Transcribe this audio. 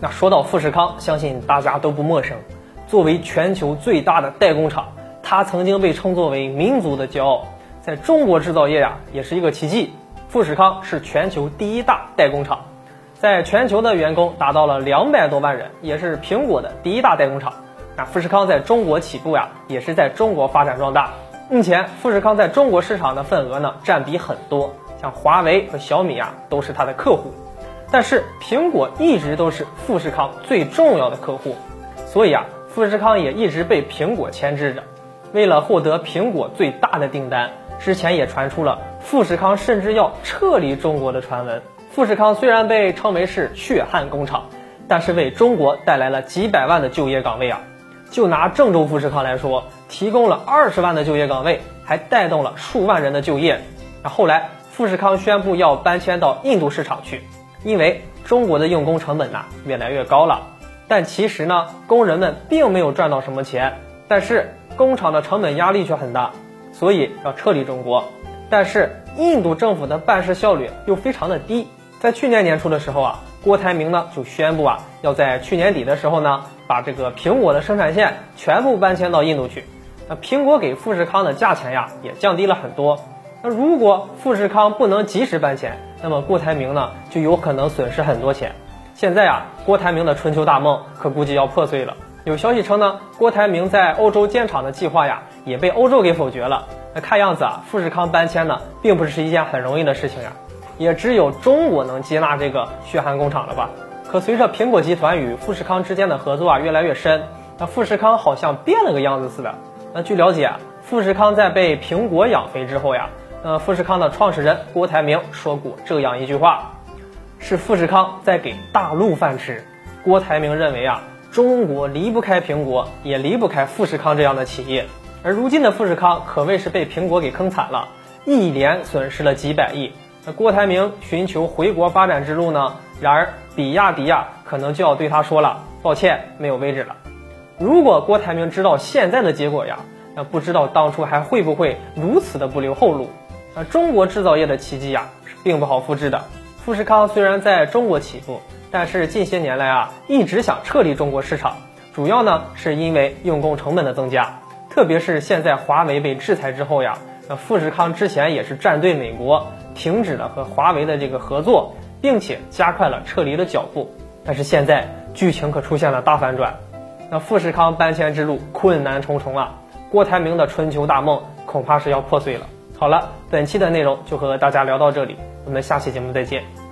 那说到富士康，相信大家都不陌生。作为全球最大的代工厂，它曾经被称作为民族的骄傲。在中国制造业呀，也是一个奇迹。富士康是全球第一大代工厂，在全球的员工达到了两百多万人，也是苹果的第一大代工厂。那富士康在中国起步呀，也是在中国发展壮大。目前，富士康在中国市场的份额呢，占比很多，像华为和小米啊，都是它的客户。但是，苹果一直都是富士康最重要的客户，所以啊，富士康也一直被苹果牵制着。为了获得苹果最大的订单，之前也传出了富士康甚至要撤离中国的传闻。富士康虽然被称为是血汗工厂，但是为中国带来了几百万的就业岗位啊。就拿郑州富士康来说，提供了二十万的就业岗位，还带动了数万人的就业。那后来富士康宣布要搬迁到印度市场去，因为中国的用工成本呐越来越高了。但其实呢，工人们并没有赚到什么钱，但是工厂的成本压力却很大，所以要撤离中国。但是印度政府的办事效率又非常的低，在去年年初的时候啊。郭台铭呢就宣布啊，要在去年底的时候呢，把这个苹果的生产线全部搬迁到印度去。那苹果给富士康的价钱呀也降低了很多。那如果富士康不能及时搬迁，那么郭台铭呢就有可能损失很多钱。现在啊，郭台铭的春秋大梦可估计要破碎了。有消息称呢，郭台铭在欧洲建厂的计划呀也被欧洲给否决了。那看样子啊，富士康搬迁呢并不是一件很容易的事情呀。也只有中国能接纳这个血汗工厂了吧？可随着苹果集团与富士康之间的合作啊越来越深，那富士康好像变了个样子似的。那据了解，富士康在被苹果养肥之后呀，呃，富士康的创始人郭台铭说过这样一句话：是富士康在给大陆饭吃。郭台铭认为啊，中国离不开苹果，也离不开富士康这样的企业。而如今的富士康可谓是被苹果给坑惨了，一连损失了几百亿。那郭台铭寻求回国发展之路呢？然而比亚迪呀，可能就要对他说了，抱歉，没有位置了。如果郭台铭知道现在的结果呀，那不知道当初还会不会如此的不留后路。那中国制造业的奇迹呀，是并不好复制的。富士康虽然在中国起步，但是近些年来啊，一直想撤离中国市场，主要呢是因为用工成本的增加，特别是现在华为被制裁之后呀，那富士康之前也是站队美国。停止了和华为的这个合作，并且加快了撤离的脚步。但是现在剧情可出现了大反转，那富士康搬迁之路困难重重啊！郭台铭的春秋大梦恐怕是要破碎了。好了，本期的内容就和大家聊到这里，我们下期节目再见。